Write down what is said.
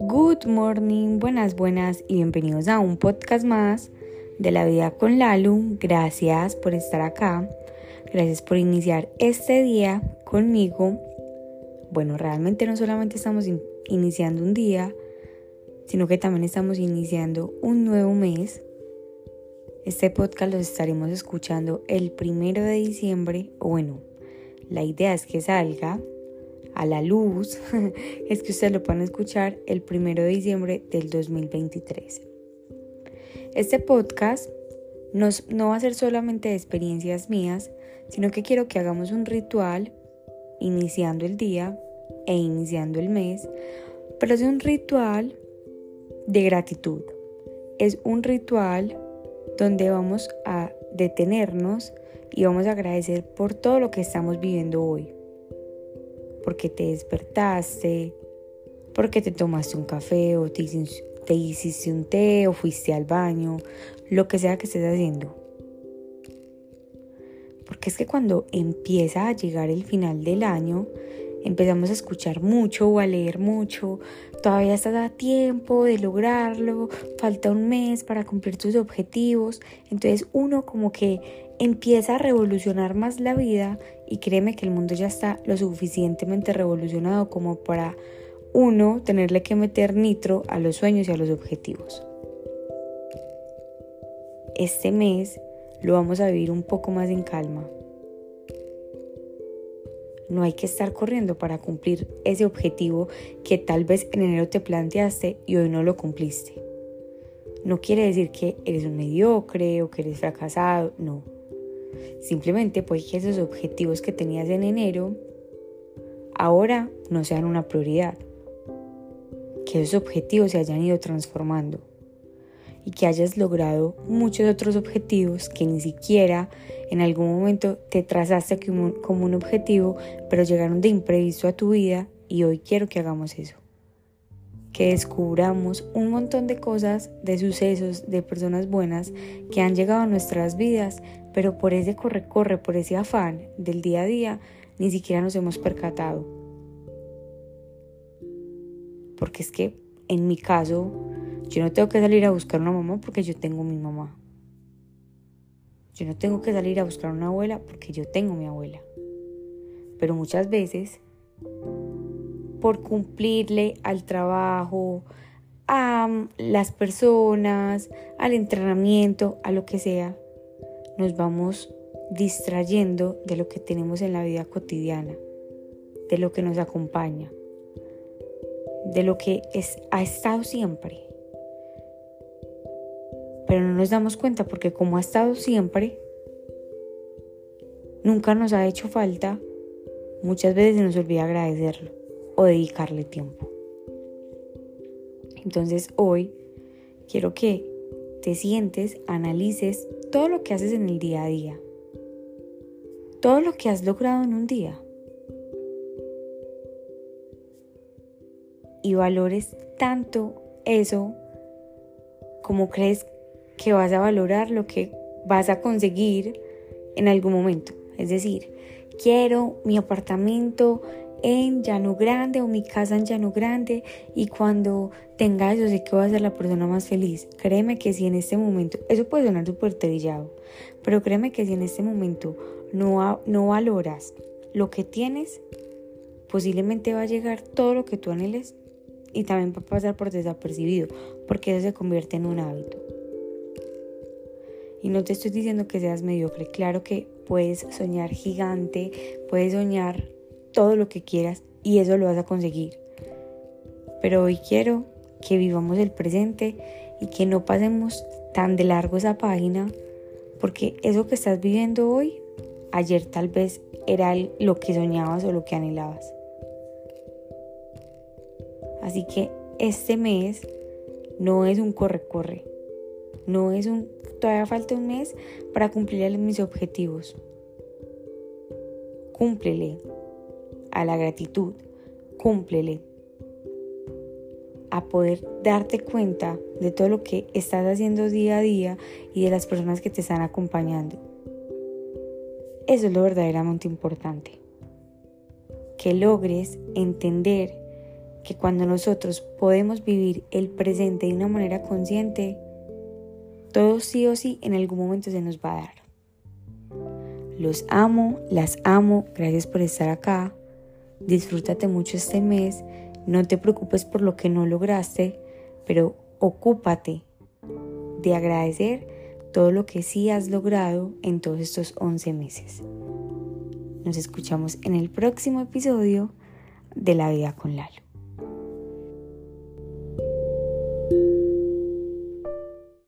Good morning, buenas, buenas y bienvenidos a un podcast más de la vida con Lalu. Gracias por estar acá. Gracias por iniciar este día conmigo. Bueno, realmente no solamente estamos iniciando un día, sino que también estamos iniciando un nuevo mes. Este podcast lo estaremos escuchando el primero de diciembre, o bueno, la idea es que salga a la luz, es que ustedes lo puedan escuchar el primero de diciembre del 2023. Este podcast no va a ser solamente de experiencias mías, sino que quiero que hagamos un ritual iniciando el día e iniciando el mes, pero es un ritual de gratitud. Es un ritual donde vamos a detenernos y vamos a agradecer por todo lo que estamos viviendo hoy. Porque te despertaste, porque te tomaste un café o te, te hiciste un té o fuiste al baño, lo que sea que estés haciendo. Porque es que cuando empieza a llegar el final del año, empezamos a escuchar mucho o a leer mucho, todavía estás a tiempo de lograrlo, falta un mes para cumplir tus objetivos, entonces uno como que empieza a revolucionar más la vida y créeme que el mundo ya está lo suficientemente revolucionado como para uno tenerle que meter nitro a los sueños y a los objetivos. Este mes lo vamos a vivir un poco más en calma. No hay que estar corriendo para cumplir ese objetivo que tal vez en enero te planteaste y hoy no lo cumpliste. No quiere decir que eres un mediocre o que eres fracasado, no. Simplemente puede que esos objetivos que tenías en enero ahora no sean una prioridad que esos objetivos se hayan ido transformando y que hayas logrado muchos otros objetivos que ni siquiera en algún momento te trazaste como un objetivo, pero llegaron de imprevisto a tu vida y hoy quiero que hagamos eso. Que descubramos un montón de cosas, de sucesos, de personas buenas que han llegado a nuestras vidas, pero por ese corre-corre, por ese afán del día a día, ni siquiera nos hemos percatado porque es que en mi caso yo no tengo que salir a buscar una mamá porque yo tengo mi mamá. Yo no tengo que salir a buscar una abuela porque yo tengo mi abuela. Pero muchas veces, por cumplirle al trabajo, a las personas, al entrenamiento, a lo que sea, nos vamos distrayendo de lo que tenemos en la vida cotidiana, de lo que nos acompaña de lo que es, ha estado siempre. Pero no nos damos cuenta porque como ha estado siempre, nunca nos ha hecho falta, muchas veces se nos olvida agradecerlo o dedicarle tiempo. Entonces hoy quiero que te sientes, analices todo lo que haces en el día a día, todo lo que has logrado en un día y valores tanto eso como crees que vas a valorar lo que vas a conseguir en algún momento. Es decir, quiero mi apartamento en Llano Grande o mi casa en Llano Grande y cuando tenga eso sé que voy a ser la persona más feliz. Créeme que si en este momento, eso puede sonar súper trillado, pero créeme que si en este momento no, no valoras lo que tienes, posiblemente va a llegar todo lo que tú anheles y también va a pasar por desapercibido, porque eso se convierte en un hábito. Y no te estoy diciendo que seas mediocre, claro que puedes soñar gigante, puedes soñar todo lo que quieras y eso lo vas a conseguir. Pero hoy quiero que vivamos el presente y que no pasemos tan de largo esa página, porque eso que estás viviendo hoy, ayer tal vez era lo que soñabas o lo que anhelabas. Así que este mes no es un corre-corre. No es un... Todavía falta un mes para cumplir mis objetivos. Cúmplele a la gratitud. Cúmplele a poder darte cuenta de todo lo que estás haciendo día a día y de las personas que te están acompañando. Eso es lo verdaderamente importante. que logres entender que cuando nosotros podemos vivir el presente de una manera consciente, todo sí o sí en algún momento se nos va a dar. Los amo, las amo, gracias por estar acá. Disfrútate mucho este mes, no te preocupes por lo que no lograste, pero ocúpate de agradecer todo lo que sí has logrado en todos estos 11 meses. Nos escuchamos en el próximo episodio de La Vida con Lalo.